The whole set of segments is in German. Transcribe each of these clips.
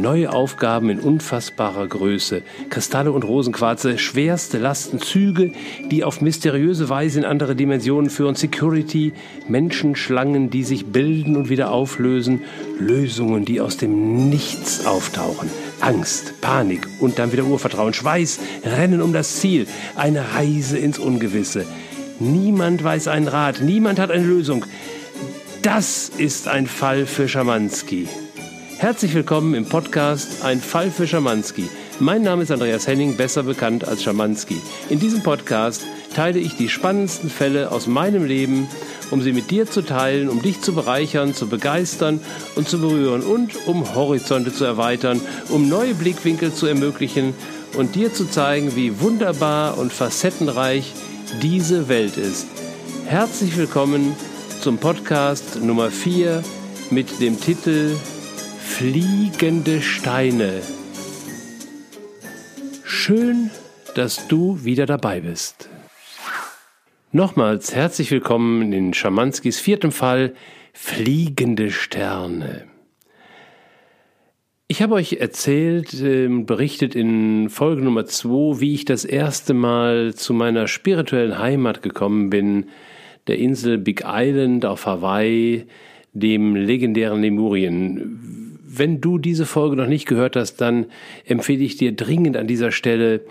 neue Aufgaben in unfassbarer Größe, Kristalle und Rosenquarze, schwerste Lasten, Züge, die auf mysteriöse Weise in andere Dimensionen führen, Security, Menschenschlangen, die sich bilden und wieder auflösen, Lösungen, die aus dem Nichts auftauchen, Angst, Panik und dann wieder Urvertrauen, Schweiß, Rennen um das Ziel, eine Reise ins Ungewisse. Niemand weiß einen Rat, niemand hat eine Lösung. Das ist ein Fall für Schamanski. Herzlich willkommen im Podcast Ein Fall für Schamanski. Mein Name ist Andreas Henning, besser bekannt als Schamanski. In diesem Podcast teile ich die spannendsten Fälle aus meinem Leben, um sie mit dir zu teilen, um dich zu bereichern, zu begeistern und zu berühren und um Horizonte zu erweitern, um neue Blickwinkel zu ermöglichen und dir zu zeigen, wie wunderbar und facettenreich diese Welt ist. Herzlich willkommen zum Podcast Nummer 4 mit dem Titel Fliegende Steine. Schön, dass du wieder dabei bist. Nochmals herzlich willkommen in Schamanskis viertem Fall Fliegende Sterne. Ich habe euch erzählt, äh, berichtet in Folge Nummer 2, wie ich das erste Mal zu meiner spirituellen Heimat gekommen bin, der Insel Big Island auf Hawaii, dem legendären Lemurien wenn du diese Folge noch nicht gehört hast, dann empfehle ich dir dringend an dieser Stelle,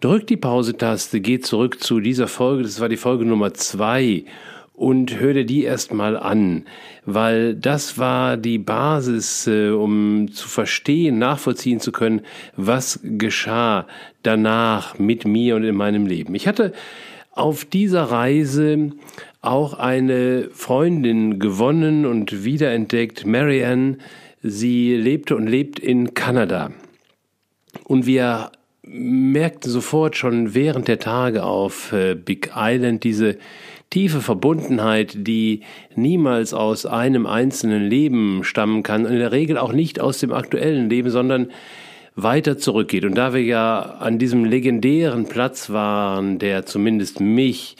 drück die Pause-Taste, geh zurück zu dieser Folge, das war die Folge Nummer zwei und hör dir die erstmal an, weil das war die Basis, äh, um zu verstehen, nachvollziehen zu können, was geschah danach mit mir und in meinem Leben. Ich hatte auf dieser Reise auch eine Freundin gewonnen und wiederentdeckt, Marianne, Sie lebte und lebt in Kanada. Und wir merkten sofort schon während der Tage auf äh, Big Island diese tiefe Verbundenheit, die niemals aus einem einzelnen Leben stammen kann und in der Regel auch nicht aus dem aktuellen Leben, sondern weiter zurückgeht. Und da wir ja an diesem legendären Platz waren, der zumindest mich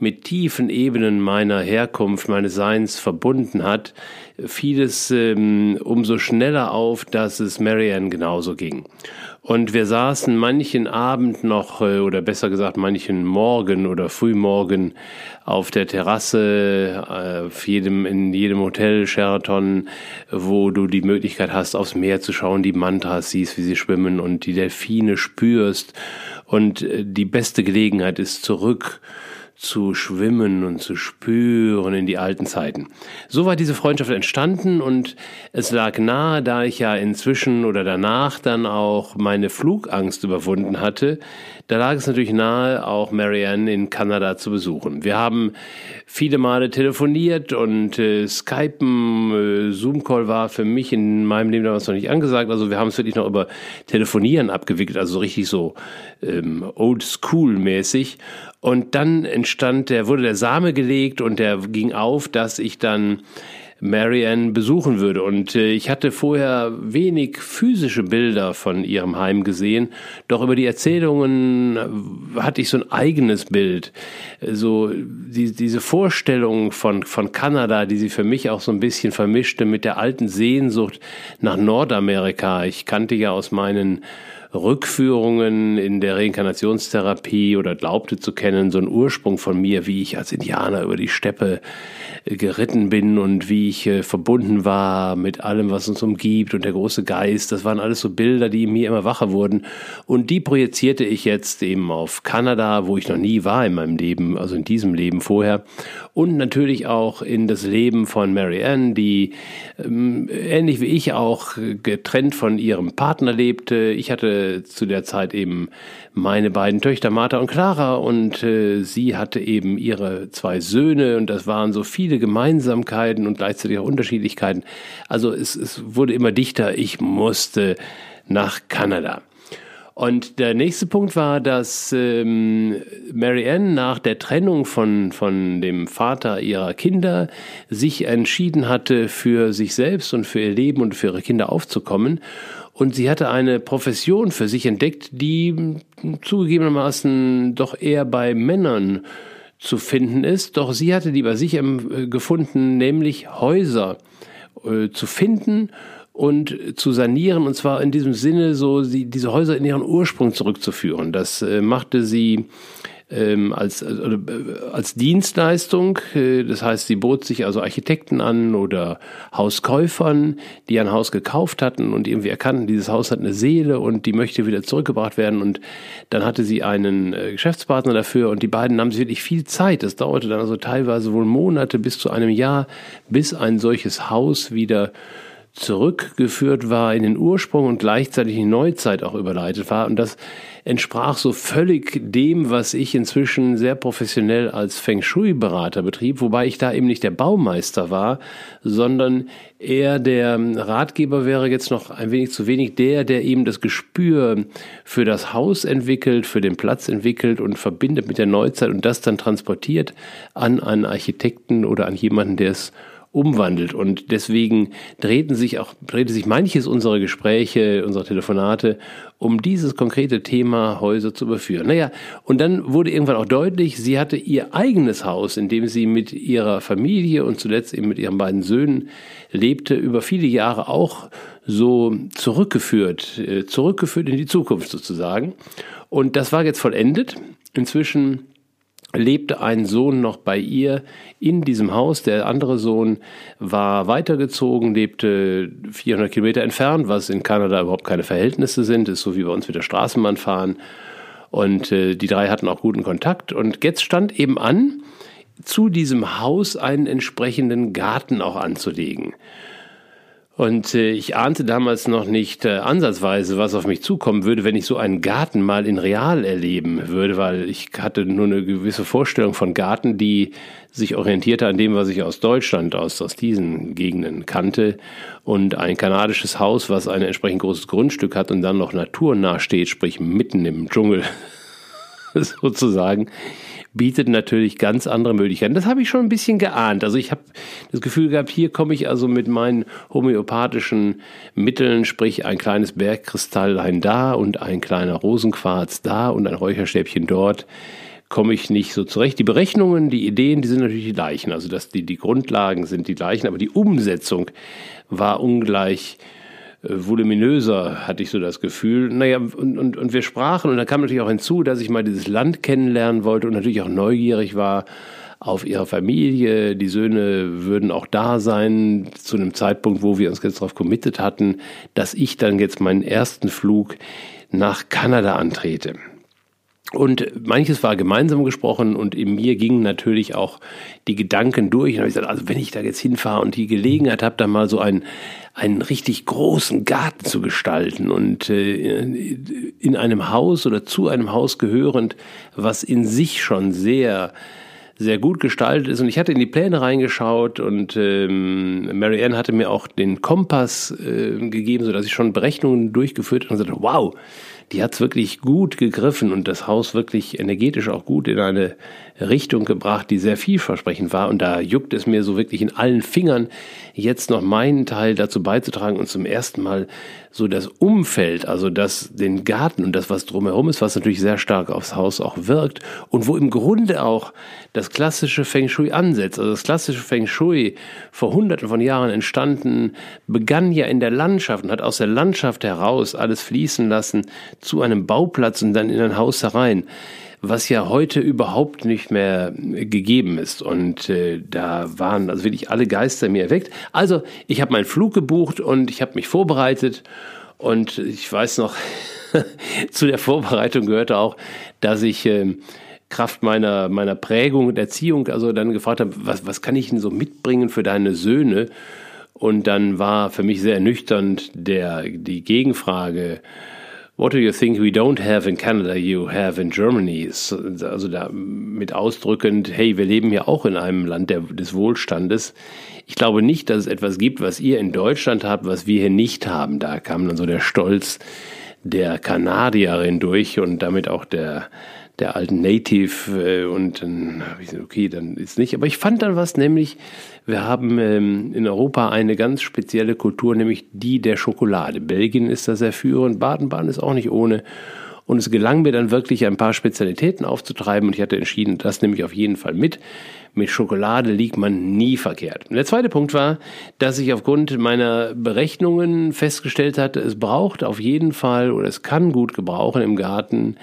mit tiefen Ebenen meiner Herkunft, meines Seins verbunden hat, fiel es ähm, umso schneller auf, dass es Marianne genauso ging. Und wir saßen manchen Abend noch, äh, oder besser gesagt manchen Morgen oder Frühmorgen auf der Terrasse, äh, auf jedem, in jedem Hotel Sheraton, wo du die Möglichkeit hast, aufs Meer zu schauen, die Mantras siehst, wie sie schwimmen und die Delfine spürst. Und äh, die beste Gelegenheit ist zurück zu schwimmen und zu spüren in die alten Zeiten. So war diese Freundschaft entstanden und es lag nahe, da ich ja inzwischen oder danach dann auch meine Flugangst überwunden hatte, da lag es natürlich nahe, auch Marianne in Kanada zu besuchen. Wir haben viele Male telefoniert und äh, Skypen, äh, Zoom-Call war für mich in meinem Leben damals noch nicht angesagt. Also wir haben es wirklich noch über Telefonieren abgewickelt, also so richtig so ähm, old-school-mäßig. Und dann entstand, der wurde der Same gelegt und der ging auf, dass ich dann Marianne besuchen würde. Und äh, ich hatte vorher wenig physische Bilder von ihrem Heim gesehen, doch über die Erzählungen äh, hatte ich so ein eigenes Bild. So die, diese Vorstellung von, von Kanada, die sie für mich auch so ein bisschen vermischte mit der alten Sehnsucht nach Nordamerika. Ich kannte ja aus meinen Rückführungen in der Reinkarnationstherapie oder glaubte zu kennen, so ein Ursprung von mir, wie ich als Indianer über die Steppe geritten bin und wie ich äh, verbunden war mit allem, was uns umgibt und der große Geist. Das waren alles so Bilder, die in mir immer wacher wurden. Und die projizierte ich jetzt eben auf Kanada, wo ich noch nie war in meinem Leben, also in diesem Leben vorher. Und natürlich auch in das Leben von Mary Ann, die ähm, ähnlich wie ich auch getrennt von ihrem Partner lebte. Ich hatte zu der Zeit eben meine beiden Töchter Martha und Clara und äh, sie hatte eben ihre zwei Söhne und das waren so viele Gemeinsamkeiten und gleichzeitig auch Unterschiedlichkeiten. Also es, es wurde immer dichter. Ich musste nach Kanada. Und der nächste Punkt war, dass ähm, Marianne nach der Trennung von, von dem Vater ihrer Kinder sich entschieden hatte, für sich selbst und für ihr Leben und für ihre Kinder aufzukommen und sie hatte eine Profession für sich entdeckt, die zugegebenermaßen doch eher bei Männern zu finden ist. Doch sie hatte die bei sich gefunden, nämlich Häuser äh, zu finden und zu sanieren und zwar in diesem Sinne so die, diese Häuser in ihren Ursprung zurückzuführen. Das äh, machte sie ähm, als, also, äh, als Dienstleistung. Äh, das heißt, sie bot sich also Architekten an oder Hauskäufern, die ein Haus gekauft hatten und irgendwie erkannten, dieses Haus hat eine Seele und die möchte wieder zurückgebracht werden. Und dann hatte sie einen äh, Geschäftspartner dafür und die beiden nahmen sich wirklich viel Zeit. Das dauerte dann also teilweise wohl Monate bis zu einem Jahr, bis ein solches Haus wieder zurückgeführt war in den Ursprung und gleichzeitig in die Neuzeit auch überleitet war. Und das entsprach so völlig dem, was ich inzwischen sehr professionell als Feng Shui-Berater betrieb, wobei ich da eben nicht der Baumeister war, sondern eher der Ratgeber wäre jetzt noch ein wenig zu wenig der, der eben das Gespür für das Haus entwickelt, für den Platz entwickelt und verbindet mit der Neuzeit und das dann transportiert an einen Architekten oder an jemanden, der es umwandelt. Und deswegen drehten sich auch, drehte sich manches unserer Gespräche, unserer Telefonate um dieses konkrete Thema Häuser zu überführen. Naja, und dann wurde irgendwann auch deutlich, sie hatte ihr eigenes Haus, in dem sie mit ihrer Familie und zuletzt eben mit ihren beiden Söhnen lebte, über viele Jahre auch so zurückgeführt, äh, zurückgeführt in die Zukunft sozusagen. Und das war jetzt vollendet. Inzwischen lebte ein Sohn noch bei ihr in diesem Haus. Der andere Sohn war weitergezogen, lebte 400 Kilometer entfernt, was in Kanada überhaupt keine Verhältnisse sind. Ist so wie bei uns mit der Straßenbahn fahren. Und äh, die drei hatten auch guten Kontakt. Und jetzt stand eben an, zu diesem Haus einen entsprechenden Garten auch anzulegen. Und äh, ich ahnte damals noch nicht äh, ansatzweise, was auf mich zukommen würde, wenn ich so einen Garten mal in real erleben würde, weil ich hatte nur eine gewisse Vorstellung von Garten, die sich orientierte an dem, was ich aus Deutschland, aus, aus diesen Gegenden kannte. Und ein kanadisches Haus, was ein entsprechend großes Grundstück hat und dann noch naturnah steht, sprich mitten im Dschungel sozusagen, bietet natürlich ganz andere Möglichkeiten. Das habe ich schon ein bisschen geahnt. Also ich habe das Gefühl gehabt, hier komme ich also mit meinen homöopathischen Mitteln, sprich ein kleines Bergkristalllein da und ein kleiner Rosenquarz da und ein Räucherstäbchen dort, komme ich nicht so zurecht. Die Berechnungen, die Ideen, die sind natürlich die gleichen. Also dass die, die Grundlagen sind die gleichen, aber die Umsetzung war ungleich voluminöser, hatte ich so das Gefühl. Naja, und, und, und wir sprachen und da kam natürlich auch hinzu, dass ich mal dieses Land kennenlernen wollte und natürlich auch neugierig war auf ihre Familie. Die Söhne würden auch da sein zu einem Zeitpunkt, wo wir uns jetzt darauf committed hatten, dass ich dann jetzt meinen ersten Flug nach Kanada antrete. Und manches war gemeinsam gesprochen und in mir gingen natürlich auch die Gedanken durch. Und habe ich gesagt, also wenn ich da jetzt hinfahre und die Gelegenheit habe, da mal so einen, einen richtig großen Garten zu gestalten und äh, in einem Haus oder zu einem Haus gehörend, was in sich schon sehr sehr gut gestaltet ist. Und ich hatte in die Pläne reingeschaut und ähm, Mary Ann hatte mir auch den Kompass äh, gegeben, sodass ich schon Berechnungen durchgeführt habe und sagte, wow, die hat's wirklich gut gegriffen und das Haus wirklich energetisch auch gut in eine Richtung gebracht, die sehr vielversprechend war. Und da juckt es mir so wirklich in allen Fingern, jetzt noch meinen Teil dazu beizutragen und zum ersten Mal so das Umfeld, also das, den Garten und das, was drumherum ist, was natürlich sehr stark aufs Haus auch wirkt und wo im Grunde auch das klassische Feng Shui ansetzt. Also das klassische Feng Shui vor hunderten von Jahren entstanden, begann ja in der Landschaft und hat aus der Landschaft heraus alles fließen lassen zu einem Bauplatz und dann in ein Haus herein was ja heute überhaupt nicht mehr gegeben ist. Und äh, da waren also wirklich alle Geister mir erweckt. Also ich habe meinen Flug gebucht und ich habe mich vorbereitet. Und ich weiß noch, zu der Vorbereitung gehörte auch, dass ich äh, Kraft meiner, meiner Prägung und Erziehung also dann gefragt habe, was, was kann ich denn so mitbringen für deine Söhne? Und dann war für mich sehr ernüchternd der, die Gegenfrage, What do you think we don't have in Canada, you have in Germany? Also da mit ausdrückend, hey, wir leben ja auch in einem Land der, des Wohlstandes. Ich glaube nicht, dass es etwas gibt, was ihr in Deutschland habt, was wir hier nicht haben. Da kam dann so der Stolz der Kanadierin durch und damit auch der, der alten Native äh, und dann habe ich gesagt, okay, dann ist nicht. Aber ich fand dann was, nämlich wir haben ähm, in Europa eine ganz spezielle Kultur, nämlich die der Schokolade. Belgien ist da sehr führend, Baden-Baden ist auch nicht ohne. Und es gelang mir dann wirklich ein paar Spezialitäten aufzutreiben und ich hatte entschieden, das nehme ich auf jeden Fall mit. Mit Schokolade liegt man nie verkehrt. Und der zweite Punkt war, dass ich aufgrund meiner Berechnungen festgestellt hatte, es braucht auf jeden Fall oder es kann gut gebrauchen im Garten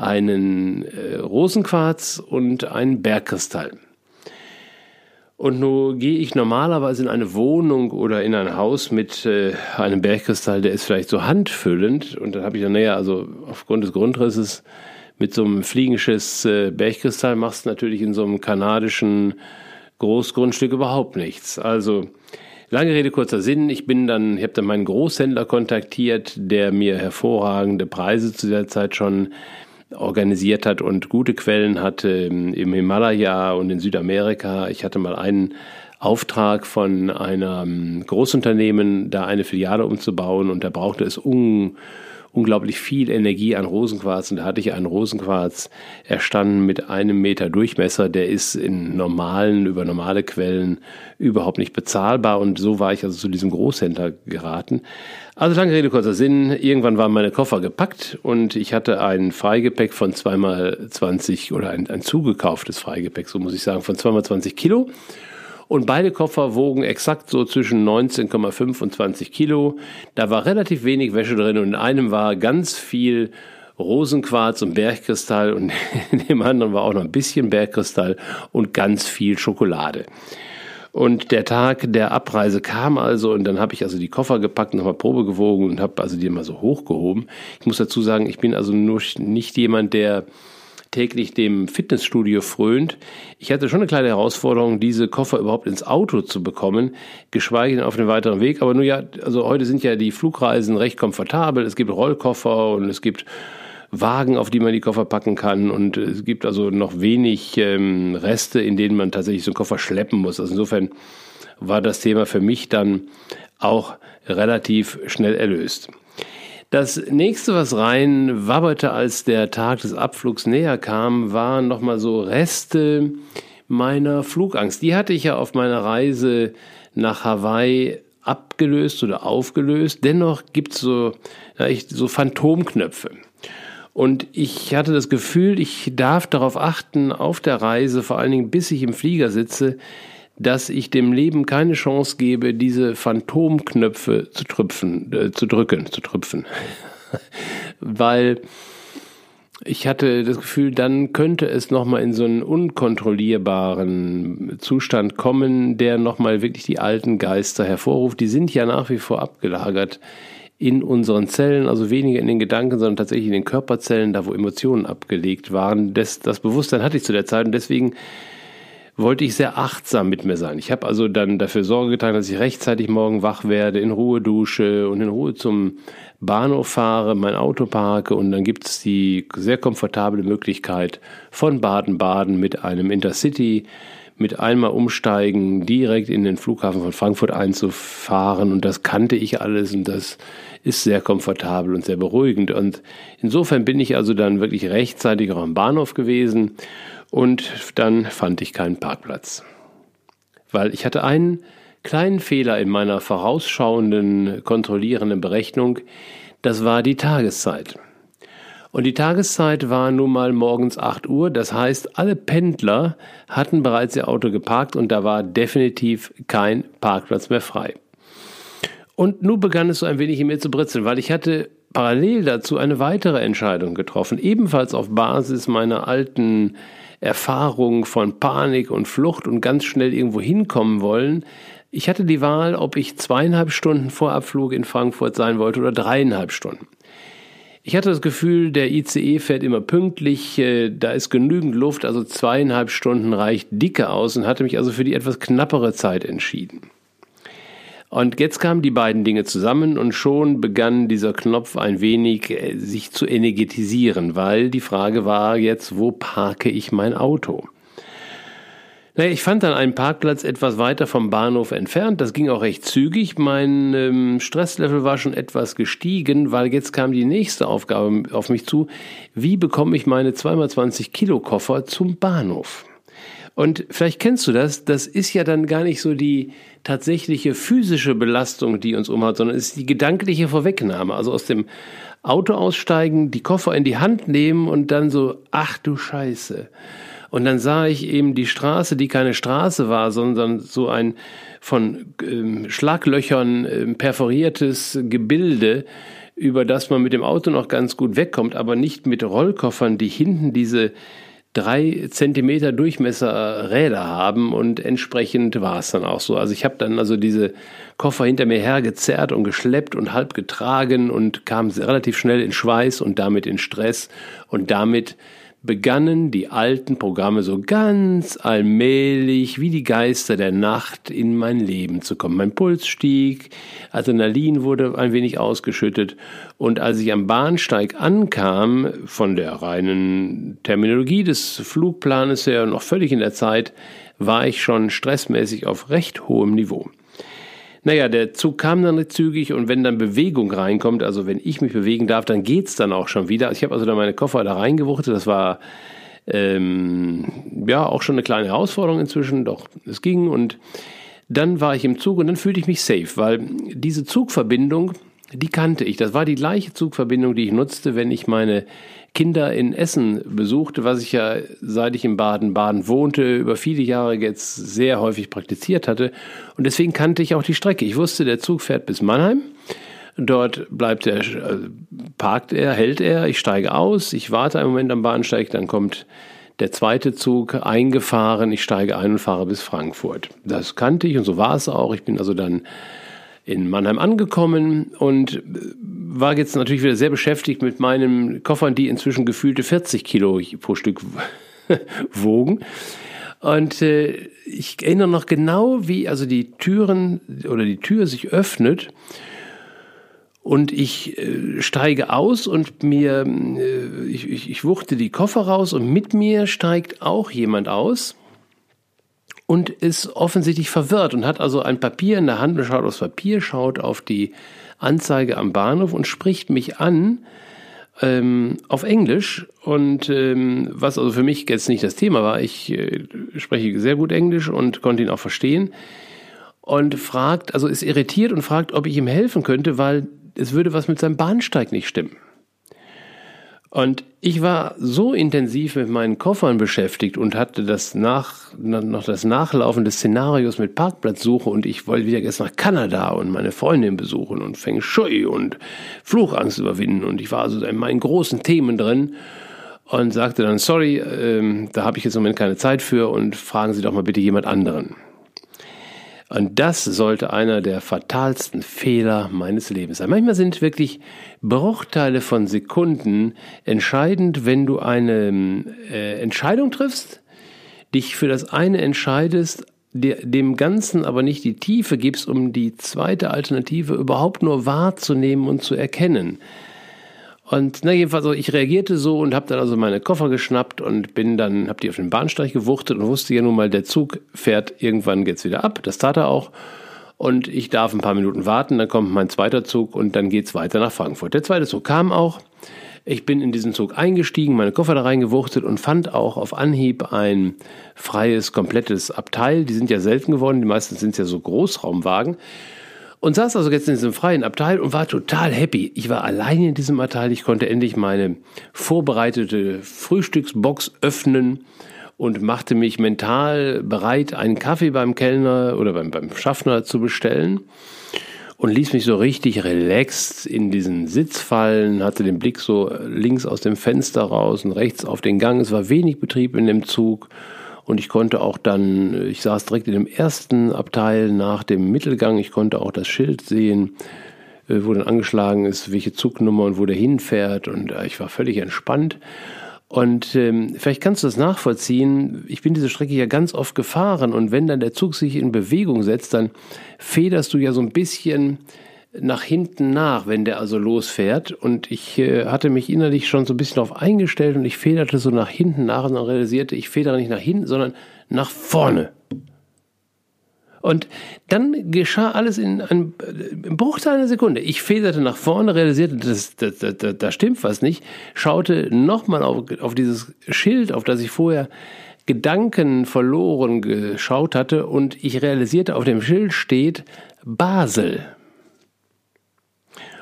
einen äh, Rosenquarz und einen Bergkristall. Und nun gehe ich normalerweise in eine Wohnung oder in ein Haus mit äh, einem Bergkristall, der ist vielleicht so handfüllend. Und dann habe ich dann, naja, also aufgrund des Grundrisses mit so einem Fliegenschiss äh, Bergkristall machst du natürlich in so einem kanadischen Großgrundstück überhaupt nichts. Also lange Rede, kurzer Sinn. Ich bin dann, ich habe dann meinen Großhändler kontaktiert, der mir hervorragende Preise zu der Zeit schon organisiert hat und gute Quellen hatte im Himalaya und in Südamerika. Ich hatte mal einen Auftrag von einem Großunternehmen, da eine Filiale umzubauen und da brauchte es un unglaublich viel Energie an Rosenquarz und da hatte ich einen Rosenquarz erstanden mit einem Meter Durchmesser, der ist in normalen, über normale Quellen überhaupt nicht bezahlbar und so war ich also zu diesem Großhändler geraten. Also lange Rede, kurzer Sinn, irgendwann waren meine Koffer gepackt und ich hatte ein Freigepäck von zweimal 20 oder ein, ein zugekauftes Freigepäck, so muss ich sagen, von zweimal 20 Kilo. Und beide Koffer wogen exakt so zwischen 19,5 und 20 Kilo. Da war relativ wenig Wäsche drin und in einem war ganz viel Rosenquarz und Bergkristall und in dem anderen war auch noch ein bisschen Bergkristall und ganz viel Schokolade. Und der Tag der Abreise kam also und dann habe ich also die Koffer gepackt, nochmal Probe gewogen und habe also die mal so hochgehoben. Ich muss dazu sagen, ich bin also nur nicht jemand, der täglich dem Fitnessstudio frönt. Ich hatte schon eine kleine Herausforderung, diese Koffer überhaupt ins Auto zu bekommen, geschweige denn auf den weiteren Weg. Aber nur ja, also heute sind ja die Flugreisen recht komfortabel. Es gibt Rollkoffer und es gibt Wagen, auf die man die Koffer packen kann. Und es gibt also noch wenig ähm, Reste, in denen man tatsächlich so einen Koffer schleppen muss. Also insofern war das Thema für mich dann auch relativ schnell erlöst. Das nächste, was rein wabberte, als der Tag des Abflugs näher kam, waren nochmal so Reste meiner Flugangst. Die hatte ich ja auf meiner Reise nach Hawaii abgelöst oder aufgelöst. Dennoch gibt es so, ja, so Phantomknöpfe. Und ich hatte das Gefühl, ich darf darauf achten, auf der Reise, vor allen Dingen bis ich im Flieger sitze, dass ich dem Leben keine Chance gebe, diese Phantomknöpfe zu trüpfen, äh, zu drücken, zu trüpfen. Weil ich hatte das Gefühl, dann könnte es nochmal in so einen unkontrollierbaren Zustand kommen, der nochmal wirklich die alten Geister hervorruft. Die sind ja nach wie vor abgelagert in unseren Zellen, also weniger in den Gedanken, sondern tatsächlich in den Körperzellen, da wo Emotionen abgelegt waren. Das, das Bewusstsein hatte ich zu der Zeit und deswegen wollte ich sehr achtsam mit mir sein. Ich habe also dann dafür Sorge getragen, dass ich rechtzeitig morgen wach werde, in Ruhe dusche und in Ruhe zum Bahnhof fahre, mein Auto parke. Und dann gibt es die sehr komfortable Möglichkeit von Baden-Baden mit einem Intercity mit einmal umsteigen, direkt in den Flughafen von Frankfurt einzufahren. Und das kannte ich alles und das ist sehr komfortabel und sehr beruhigend. Und insofern bin ich also dann wirklich rechtzeitig auch am Bahnhof gewesen und dann fand ich keinen Parkplatz. Weil ich hatte einen kleinen Fehler in meiner vorausschauenden, kontrollierenden Berechnung. Das war die Tageszeit. Und die Tageszeit war nun mal morgens 8 Uhr. Das heißt, alle Pendler hatten bereits ihr Auto geparkt und da war definitiv kein Parkplatz mehr frei. Und nun begann es so ein wenig in mir zu britzeln, weil ich hatte parallel dazu eine weitere Entscheidung getroffen, ebenfalls auf Basis meiner alten Erfahrung von Panik und Flucht und ganz schnell irgendwo hinkommen wollen. Ich hatte die Wahl, ob ich zweieinhalb Stunden vor Abflug in Frankfurt sein wollte oder dreieinhalb Stunden. Ich hatte das Gefühl, der ICE fährt immer pünktlich, äh, da ist genügend Luft, also zweieinhalb Stunden reicht dicke aus und hatte mich also für die etwas knappere Zeit entschieden. Und jetzt kamen die beiden Dinge zusammen und schon begann dieser Knopf ein wenig äh, sich zu energetisieren, weil die Frage war jetzt, wo parke ich mein Auto? Naja, ich fand dann einen Parkplatz etwas weiter vom Bahnhof entfernt. Das ging auch recht zügig. Mein ähm, Stresslevel war schon etwas gestiegen, weil jetzt kam die nächste Aufgabe auf mich zu. Wie bekomme ich meine 2x20 Kilo Koffer zum Bahnhof? Und vielleicht kennst du das, das ist ja dann gar nicht so die tatsächliche physische Belastung, die uns umhaut, sondern es ist die gedankliche Vorwegnahme. Also aus dem Auto aussteigen, die Koffer in die Hand nehmen und dann so, ach du Scheiße. Und dann sah ich eben die Straße, die keine Straße war, sondern so ein von ähm, Schlaglöchern ähm, perforiertes Gebilde, über das man mit dem Auto noch ganz gut wegkommt, aber nicht mit Rollkoffern, die hinten diese drei Zentimeter Durchmesser Räder haben und entsprechend war es dann auch so. Also ich habe dann also diese Koffer hinter mir hergezerrt und geschleppt und halb getragen und kam relativ schnell in Schweiß und damit in Stress und damit begannen die alten Programme so ganz allmählich wie die Geister der Nacht in mein Leben zu kommen. Mein Puls stieg, Adrenalin wurde ein wenig ausgeschüttet und als ich am Bahnsteig ankam, von der reinen Terminologie des Flugplanes her noch völlig in der Zeit, war ich schon stressmäßig auf recht hohem Niveau. Naja, der Zug kam dann zügig und wenn dann Bewegung reinkommt, also wenn ich mich bewegen darf, dann geht's dann auch schon wieder. Ich habe also dann meine Koffer da reingewuchtet, das war ähm, ja auch schon eine kleine Herausforderung inzwischen, doch es ging und dann war ich im Zug und dann fühlte ich mich safe, weil diese Zugverbindung, die kannte ich. Das war die gleiche Zugverbindung, die ich nutzte, wenn ich meine Kinder in Essen besuchte, was ich ja seit ich in Baden-Baden wohnte, über viele Jahre jetzt sehr häufig praktiziert hatte. Und deswegen kannte ich auch die Strecke. Ich wusste, der Zug fährt bis Mannheim. Dort bleibt er, äh, parkt er, hält er, ich steige aus, ich warte einen Moment am Bahnsteig, dann kommt der zweite Zug eingefahren, ich steige ein und fahre bis Frankfurt. Das kannte ich und so war es auch. Ich bin also dann in Mannheim angekommen und war jetzt natürlich wieder sehr beschäftigt mit meinen Koffern, die inzwischen gefühlte 40 Kilo pro Stück wogen. Und äh, ich erinnere noch genau, wie also die Türen oder die Tür sich öffnet und ich äh, steige aus und mir, äh, ich, ich, ich wuchte die Koffer raus und mit mir steigt auch jemand aus und ist offensichtlich verwirrt und hat also ein Papier in der Hand und schaut aufs Papier, schaut auf die Anzeige am Bahnhof und spricht mich an ähm, auf Englisch und ähm, was also für mich jetzt nicht das Thema war, ich äh, spreche sehr gut Englisch und konnte ihn auch verstehen und fragt, also ist irritiert und fragt, ob ich ihm helfen könnte, weil es würde was mit seinem Bahnsteig nicht stimmen. Und ich war so intensiv mit meinen Koffern beschäftigt und hatte das nach, noch das Nachlaufen des Szenarios mit Parkplatzsuche und ich wollte wieder jetzt nach Kanada und meine Freundin besuchen und Feng Shui und Fluchangst überwinden und ich war also in meinen großen Themen drin und sagte dann, sorry, ähm, da habe ich jetzt im Moment keine Zeit für und fragen Sie doch mal bitte jemand anderen. Und das sollte einer der fatalsten Fehler meines Lebens sein. Manchmal sind wirklich Bruchteile von Sekunden entscheidend, wenn du eine äh, Entscheidung triffst, dich für das eine entscheidest, dem Ganzen aber nicht die Tiefe gibst, um die zweite Alternative überhaupt nur wahrzunehmen und zu erkennen. Und na jedenfalls, so, ich reagierte so und habe dann also meine Koffer geschnappt und bin dann, habe die auf den Bahnsteig gewuchtet und wusste ja nun mal, der Zug fährt irgendwann geht's wieder ab. Das tat er auch. Und ich darf ein paar Minuten warten, dann kommt mein zweiter Zug und dann geht's weiter nach Frankfurt. Der zweite Zug kam auch. Ich bin in diesen Zug eingestiegen, meine Koffer da reingewuchtet und fand auch auf Anhieb ein freies, komplettes Abteil. Die sind ja selten geworden, die meisten sind ja so Großraumwagen. Und saß also jetzt in diesem freien Abteil und war total happy. Ich war allein in diesem Abteil. Ich konnte endlich meine vorbereitete Frühstücksbox öffnen und machte mich mental bereit, einen Kaffee beim Kellner oder beim, beim Schaffner zu bestellen und ließ mich so richtig relaxed in diesen Sitz fallen, hatte den Blick so links aus dem Fenster raus und rechts auf den Gang. Es war wenig Betrieb in dem Zug und ich konnte auch dann, ich saß direkt in dem ersten Abteil nach dem Mittelgang, ich konnte auch das Schild sehen, äh, wo dann angeschlagen ist, welche Zugnummer und wo der hinfährt. Und äh, ich war völlig entspannt. Und ähm, vielleicht kannst du das nachvollziehen. Ich bin diese Strecke ja ganz oft gefahren und wenn dann der Zug sich in Bewegung setzt, dann federst du ja so ein bisschen nach hinten nach, wenn der also losfährt. Und ich äh, hatte mich innerlich schon so ein bisschen darauf eingestellt und ich federte so nach hinten nach und dann realisierte, ich federe nicht nach hinten, sondern nach vorne. Und dann geschah alles in einem Bruchteil einer Sekunde. Ich federte nach vorne, realisierte, das, das, da stimmt was nicht, schaute nochmal auf, auf dieses Schild, auf das ich vorher Gedanken verloren geschaut hatte und ich realisierte, auf dem Schild steht Basel.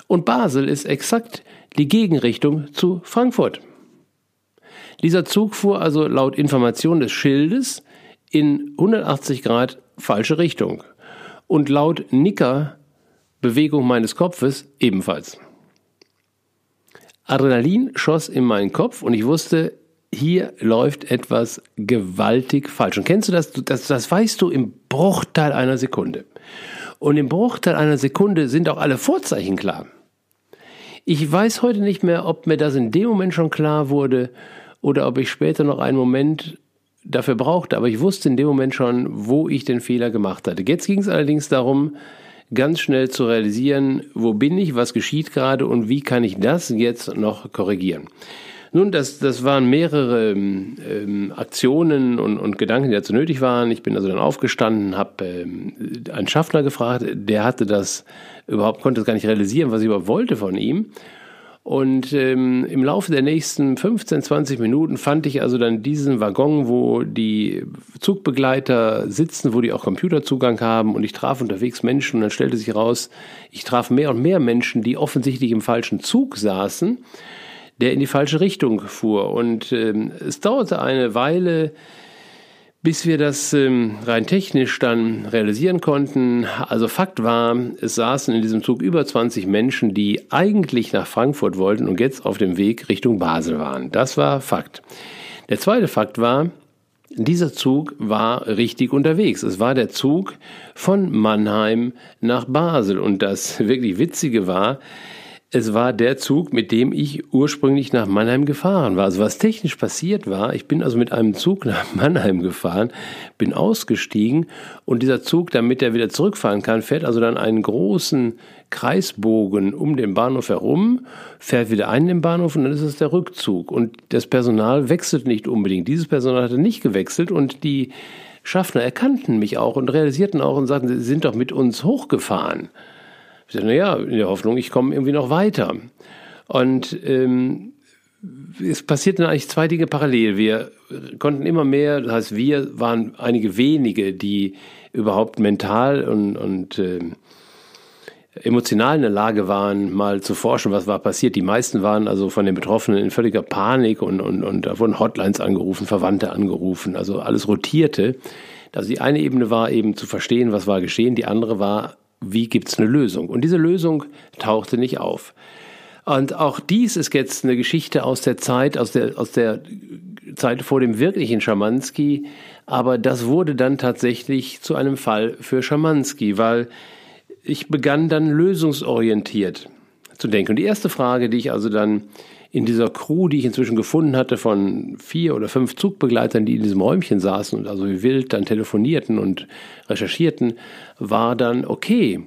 Und Basel ist exakt die Gegenrichtung zu Frankfurt. Dieser Zug fuhr also laut Information des Schildes in 180 Grad falsche Richtung und laut Nicker Bewegung meines Kopfes ebenfalls. Adrenalin schoss in meinen Kopf und ich wusste, hier läuft etwas gewaltig falsch. Und kennst du das? Das, das weißt du im Bruchteil einer Sekunde. Und im Bruchteil einer Sekunde sind auch alle Vorzeichen klar. Ich weiß heute nicht mehr, ob mir das in dem Moment schon klar wurde oder ob ich später noch einen Moment dafür brauchte. Aber ich wusste in dem Moment schon, wo ich den Fehler gemacht hatte. Jetzt ging es allerdings darum, ganz schnell zu realisieren, wo bin ich, was geschieht gerade und wie kann ich das jetzt noch korrigieren. Nun, das, das waren mehrere ähm, Aktionen und, und Gedanken, die dazu nötig waren. Ich bin also dann aufgestanden, habe ähm, einen Schaffner gefragt, der hatte das überhaupt, konnte das gar nicht realisieren, was ich überhaupt wollte von ihm. Und ähm, im Laufe der nächsten 15, 20 Minuten fand ich also dann diesen Waggon, wo die Zugbegleiter sitzen, wo die auch Computerzugang haben. Und ich traf unterwegs Menschen und dann stellte sich heraus, ich traf mehr und mehr Menschen, die offensichtlich im falschen Zug saßen, der in die falsche Richtung fuhr. Und ähm, es dauerte eine Weile, bis wir das ähm, rein technisch dann realisieren konnten. Also Fakt war, es saßen in diesem Zug über 20 Menschen, die eigentlich nach Frankfurt wollten und jetzt auf dem Weg Richtung Basel waren. Das war Fakt. Der zweite Fakt war, dieser Zug war richtig unterwegs. Es war der Zug von Mannheim nach Basel. Und das wirklich Witzige war, es war der Zug, mit dem ich ursprünglich nach Mannheim gefahren war. Also was technisch passiert war, ich bin also mit einem Zug nach Mannheim gefahren, bin ausgestiegen und dieser Zug, damit er wieder zurückfahren kann, fährt also dann einen großen Kreisbogen um den Bahnhof herum, fährt wieder ein in den Bahnhof und dann ist es der Rückzug. Und das Personal wechselt nicht unbedingt. Dieses Personal hatte nicht gewechselt und die Schaffner erkannten mich auch und realisierten auch und sagten, sie sind doch mit uns hochgefahren. Ich sage, naja, in der Hoffnung, ich komme irgendwie noch weiter. Und ähm, es passierten eigentlich zwei Dinge parallel. Wir konnten immer mehr, das heißt, wir waren einige wenige, die überhaupt mental und, und äh, emotional in der Lage waren, mal zu forschen, was war passiert. Die meisten waren also von den Betroffenen in völliger Panik und, und, und da wurden Hotlines angerufen, Verwandte angerufen, also alles rotierte. Also die eine Ebene war eben zu verstehen, was war geschehen, die andere war wie gibt es eine Lösung? Und diese Lösung tauchte nicht auf. Und auch dies ist jetzt eine Geschichte aus der Zeit, aus der, aus der Zeit vor dem wirklichen Schamanski. Aber das wurde dann tatsächlich zu einem Fall für Schamanski, weil ich begann dann lösungsorientiert zu denken. Und die erste Frage, die ich also dann in dieser Crew, die ich inzwischen gefunden hatte, von vier oder fünf Zugbegleitern, die in diesem Räumchen saßen und also wie wild dann telefonierten und recherchierten, war dann, okay,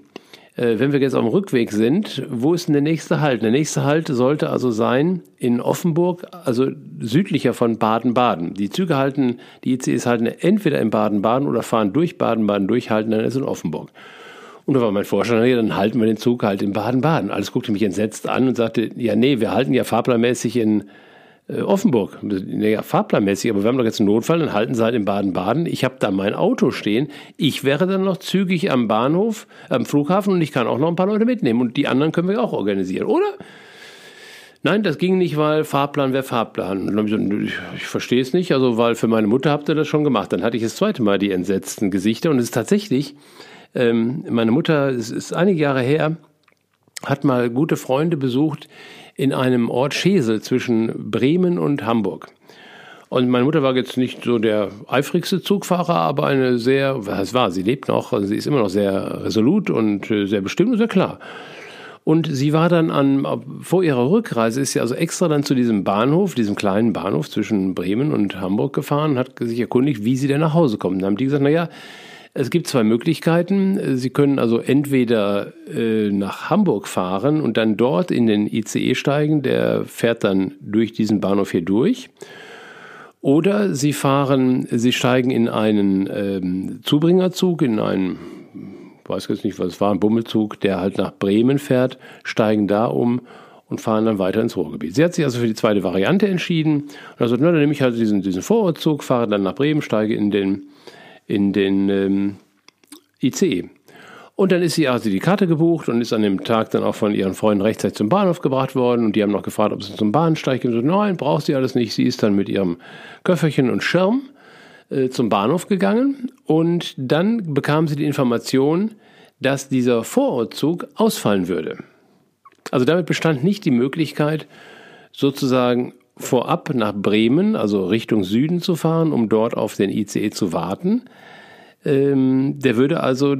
äh, wenn wir jetzt auf dem Rückweg sind, wo ist denn der nächste Halt? Der nächste Halt sollte also sein in Offenburg, also südlicher von Baden-Baden. Die Züge halten, die ICEs halten entweder in Baden-Baden oder fahren durch Baden-Baden durchhalten, dann ist es in Offenburg. Und da war mein Vorstand, dann halten wir den Zug halt in Baden-Baden. Alles guckte mich entsetzt an und sagte, ja, nee, wir halten ja fahrplanmäßig in äh, Offenburg. Naja, fahrplanmäßig, aber wir haben doch jetzt einen Notfall, dann halten sie halt in Baden-Baden. Ich habe da mein Auto stehen. Ich wäre dann noch zügig am Bahnhof, am Flughafen und ich kann auch noch ein paar Leute mitnehmen. Und die anderen können wir auch organisieren, oder? Nein, das ging nicht, weil Fahrplan wäre Fahrplan. Und dann ich, gesagt, ich, ich verstehe es nicht, also weil für meine Mutter habt ihr das schon gemacht. Dann hatte ich das zweite Mal die entsetzten Gesichter und es ist tatsächlich, ähm, meine Mutter, es ist einige Jahre her, hat mal gute Freunde besucht in einem Ort Schesel zwischen Bremen und Hamburg. Und meine Mutter war jetzt nicht so der eifrigste Zugfahrer, aber eine sehr, was war, sie lebt noch, also sie ist immer noch sehr resolut und äh, sehr bestimmt und sehr klar. Und sie war dann an, vor ihrer Rückreise ist sie also extra dann zu diesem Bahnhof, diesem kleinen Bahnhof zwischen Bremen und Hamburg gefahren und hat sich erkundigt, wie sie denn nach Hause kommen. Dann haben die gesagt, naja, es gibt zwei Möglichkeiten. Sie können also entweder äh, nach Hamburg fahren und dann dort in den ICE steigen, der fährt dann durch diesen Bahnhof hier durch. Oder Sie fahren, Sie steigen in einen ähm, Zubringerzug, in einen, weiß jetzt nicht, was es war, ein Bummelzug, der halt nach Bremen fährt, steigen da um und fahren dann weiter ins Ruhrgebiet. Sie hat sich also für die zweite Variante entschieden und also, na, dann nehme ich halt diesen, diesen Vorortzug, fahre dann nach Bremen, steige in den, in den ähm, ICE. Und dann ist sie also die Karte gebucht und ist an dem Tag dann auch von ihren Freunden rechtzeitig zum Bahnhof gebracht worden. Und die haben noch gefragt, ob sie zum Bahnsteig gehen. So, nein, braucht sie alles nicht. Sie ist dann mit ihrem Köfferchen und Schirm äh, zum Bahnhof gegangen. Und dann bekam sie die Information, dass dieser Vorortzug ausfallen würde. Also damit bestand nicht die Möglichkeit, sozusagen vorab nach Bremen, also Richtung Süden zu fahren, um dort auf den ICE zu warten. Ähm, der würde also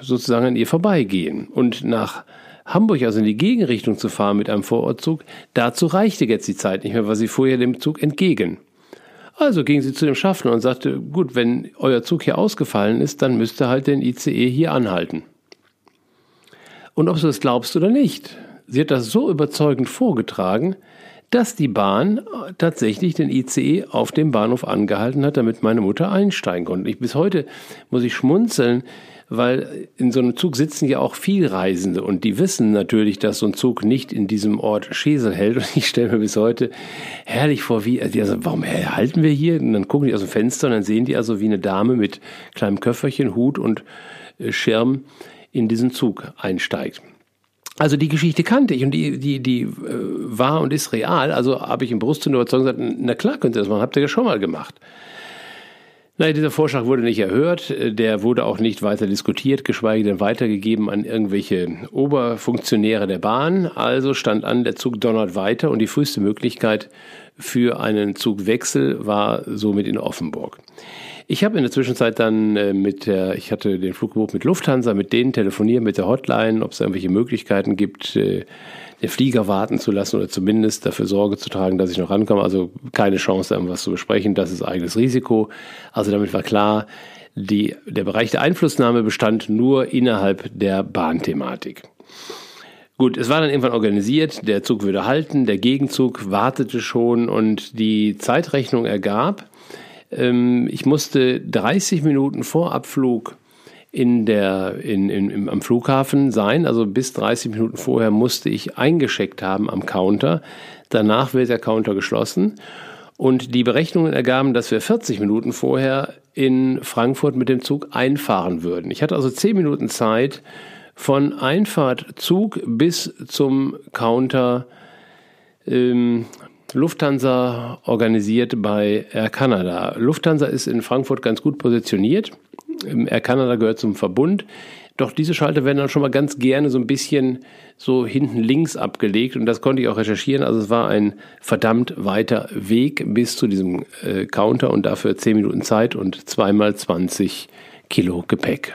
sozusagen an ihr vorbeigehen. Und nach Hamburg, also in die Gegenrichtung zu fahren mit einem Vorortzug, dazu reichte jetzt die Zeit nicht mehr, weil sie ja dem Zug entgegen. Also ging sie zu dem Schaffner und sagte, gut, wenn euer Zug hier ausgefallen ist, dann müsst ihr halt den ICE hier anhalten. Und ob du das glaubst oder nicht, sie hat das so überzeugend vorgetragen, dass die Bahn tatsächlich den ICE auf dem Bahnhof angehalten hat, damit meine Mutter einsteigen konnte. Ich, bis heute muss ich schmunzeln, weil in so einem Zug sitzen ja auch viel Reisende und die wissen natürlich, dass so ein Zug nicht in diesem Ort Schesel hält. Und ich stelle mir bis heute herrlich vor, wie, also warum halten wir hier? Und dann gucken die aus dem Fenster und dann sehen die also, wie eine Dame mit kleinem Köfferchen, Hut und äh, Schirm in diesen Zug einsteigt. Also die Geschichte kannte ich und die, die, die äh, war und ist real. Also habe ich im Brust überzeugt gesagt, na klar könnt ihr das machen, habt ihr ja schon mal gemacht. Naja, dieser Vorschlag wurde nicht erhört, der wurde auch nicht weiter diskutiert, geschweige denn weitergegeben an irgendwelche Oberfunktionäre der Bahn. Also stand an, der Zug donnert weiter und die früheste Möglichkeit für einen Zugwechsel war somit in Offenburg. Ich habe in der Zwischenzeit dann äh, mit der, ich hatte den Flug gebucht mit Lufthansa, mit denen telefoniert, mit der Hotline, ob es irgendwelche Möglichkeiten gibt, äh, den Flieger warten zu lassen oder zumindest dafür Sorge zu tragen, dass ich noch rankomme. Also keine Chance, irgendwas zu besprechen. Das ist eigenes Risiko. Also damit war klar, die, der Bereich der Einflussnahme bestand nur innerhalb der Bahnthematik. Gut, es war dann irgendwann organisiert, der Zug würde halten, der Gegenzug wartete schon und die Zeitrechnung ergab, ich musste 30 Minuten vor Abflug in der, in, in, im, am Flughafen sein. Also bis 30 Minuten vorher musste ich eingeschickt haben am Counter. Danach wird der Counter geschlossen. Und die Berechnungen ergaben, dass wir 40 Minuten vorher in Frankfurt mit dem Zug einfahren würden. Ich hatte also 10 Minuten Zeit von Einfahrt Zug bis zum Counter ähm, Lufthansa organisiert bei Air Canada. Lufthansa ist in Frankfurt ganz gut positioniert. Air Canada gehört zum Verbund. Doch diese Schalter werden dann schon mal ganz gerne so ein bisschen so hinten links abgelegt und das konnte ich auch recherchieren. Also es war ein verdammt weiter Weg bis zu diesem äh, Counter und dafür 10 Minuten Zeit und zweimal 20 Kilo Gepäck.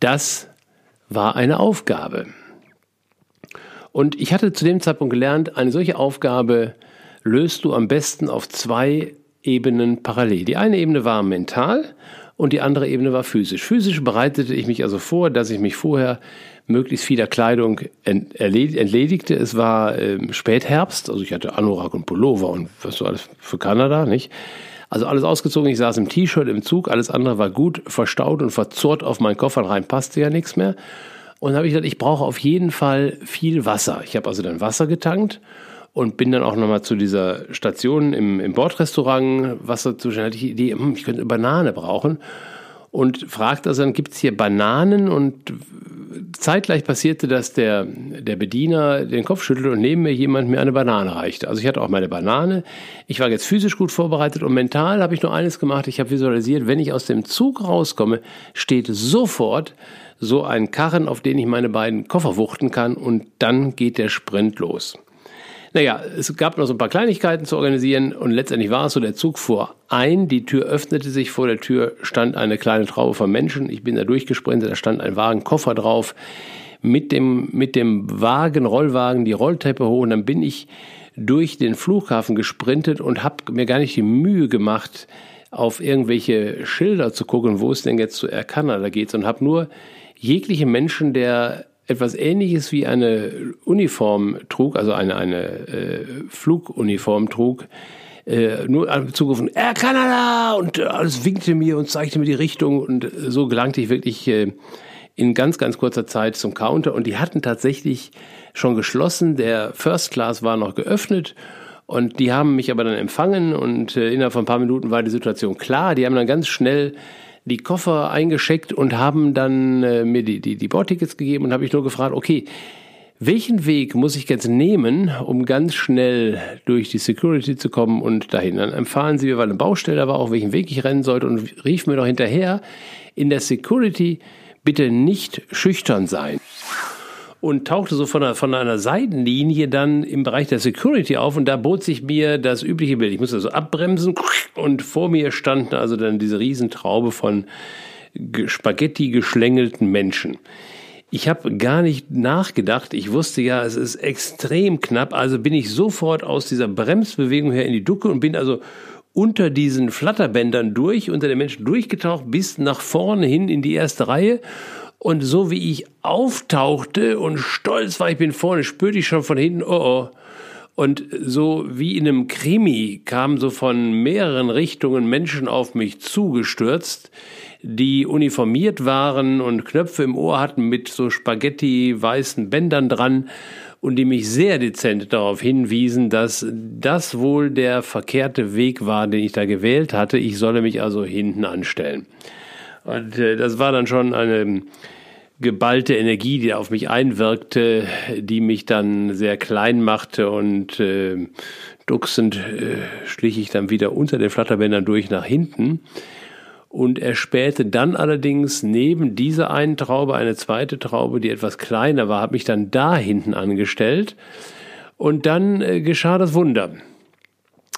Das war eine Aufgabe. Und ich hatte zu dem Zeitpunkt gelernt, eine solche Aufgabe löst du am besten auf zwei Ebenen parallel. Die eine Ebene war mental und die andere Ebene war physisch. Physisch bereitete ich mich also vor, dass ich mich vorher möglichst vieler Kleidung entledigte. Es war ähm, Spätherbst, also ich hatte Anorak und Pullover und was so alles für Kanada, nicht? Also alles ausgezogen, ich saß im T-Shirt im Zug, alles andere war gut verstaut und verzurrt auf meinen Koffer rein, passte ja nichts mehr. Und habe ich gedacht, ich brauche auf jeden Fall viel Wasser. Ich habe also dann Wasser getankt und bin dann auch nochmal zu dieser Station im, im Bordrestaurant Wasser zu hatte ich die Idee, hm, ich könnte eine Banane brauchen und fragte also dann, gibt es hier Bananen? Und zeitgleich passierte, dass der, der Bediener den Kopf schüttelte und neben mir jemand mir eine Banane reichte. Also ich hatte auch meine Banane. Ich war jetzt physisch gut vorbereitet und mental habe ich nur eines gemacht. Ich habe visualisiert, wenn ich aus dem Zug rauskomme, steht sofort so ein Karren, auf den ich meine beiden Koffer wuchten kann und dann geht der Sprint los. Naja, es gab noch so ein paar Kleinigkeiten zu organisieren und letztendlich war es so, der Zug fuhr ein, die Tür öffnete sich, vor der Tür stand eine kleine Traube von Menschen, ich bin da durchgesprintet, da stand ein Wagen, Koffer drauf, mit dem, mit dem Wagen, Rollwagen, die Rolltreppe hoch und dann bin ich durch den Flughafen gesprintet und habe mir gar nicht die Mühe gemacht, auf irgendwelche Schilder zu gucken, wo es denn jetzt zu Air Canada geht, und habe nur jegliche Menschen, der etwas Ähnliches wie eine Uniform trug, also eine, eine äh, Fluguniform trug, äh, nur zugerufen, Air Canada! Und alles winkte mir und zeigte mir die Richtung und so gelangte ich wirklich äh, in ganz, ganz kurzer Zeit zum Counter und die hatten tatsächlich schon geschlossen. Der First Class war noch geöffnet und die haben mich aber dann empfangen und äh, innerhalb von ein paar Minuten war die Situation klar. Die haben dann ganz schnell die Koffer eingeschickt und haben dann äh, mir die, die, die Bordtickets gegeben und habe ich nur gefragt, okay, welchen Weg muss ich jetzt nehmen, um ganz schnell durch die Security zu kommen und dahin? Dann empfahlen sie mir, weil eine Baustelle war, auch welchen Weg ich rennen sollte und rief mir noch hinterher, in der Security bitte nicht schüchtern sein. Und tauchte so von einer, von einer Seitenlinie dann im Bereich der Security auf und da bot sich mir das übliche Bild. Ich musste also abbremsen und vor mir standen also dann diese Riesentraube von Spaghetti geschlängelten Menschen. Ich habe gar nicht nachgedacht. Ich wusste ja, es ist extrem knapp. Also bin ich sofort aus dieser Bremsbewegung her in die Ducke und bin also unter diesen Flatterbändern durch, unter den Menschen durchgetaucht, bis nach vorne hin in die erste Reihe. Und so wie ich auftauchte und stolz war, ich bin vorne, spürte ich schon von hinten, oh oh. Und so wie in einem Krimi kamen so von mehreren Richtungen Menschen auf mich zugestürzt, die uniformiert waren und Knöpfe im Ohr hatten mit so Spaghetti weißen Bändern dran und die mich sehr dezent darauf hinwiesen, dass das wohl der verkehrte Weg war, den ich da gewählt hatte. Ich solle mich also hinten anstellen. Und äh, das war dann schon eine geballte Energie, die auf mich einwirkte, die mich dann sehr klein machte und äh, ducksend äh, schlich ich dann wieder unter den Flatterbändern durch nach hinten und er spähte dann allerdings neben dieser einen Traube eine zweite Traube, die etwas kleiner war, habe mich dann da hinten angestellt und dann äh, geschah das Wunder.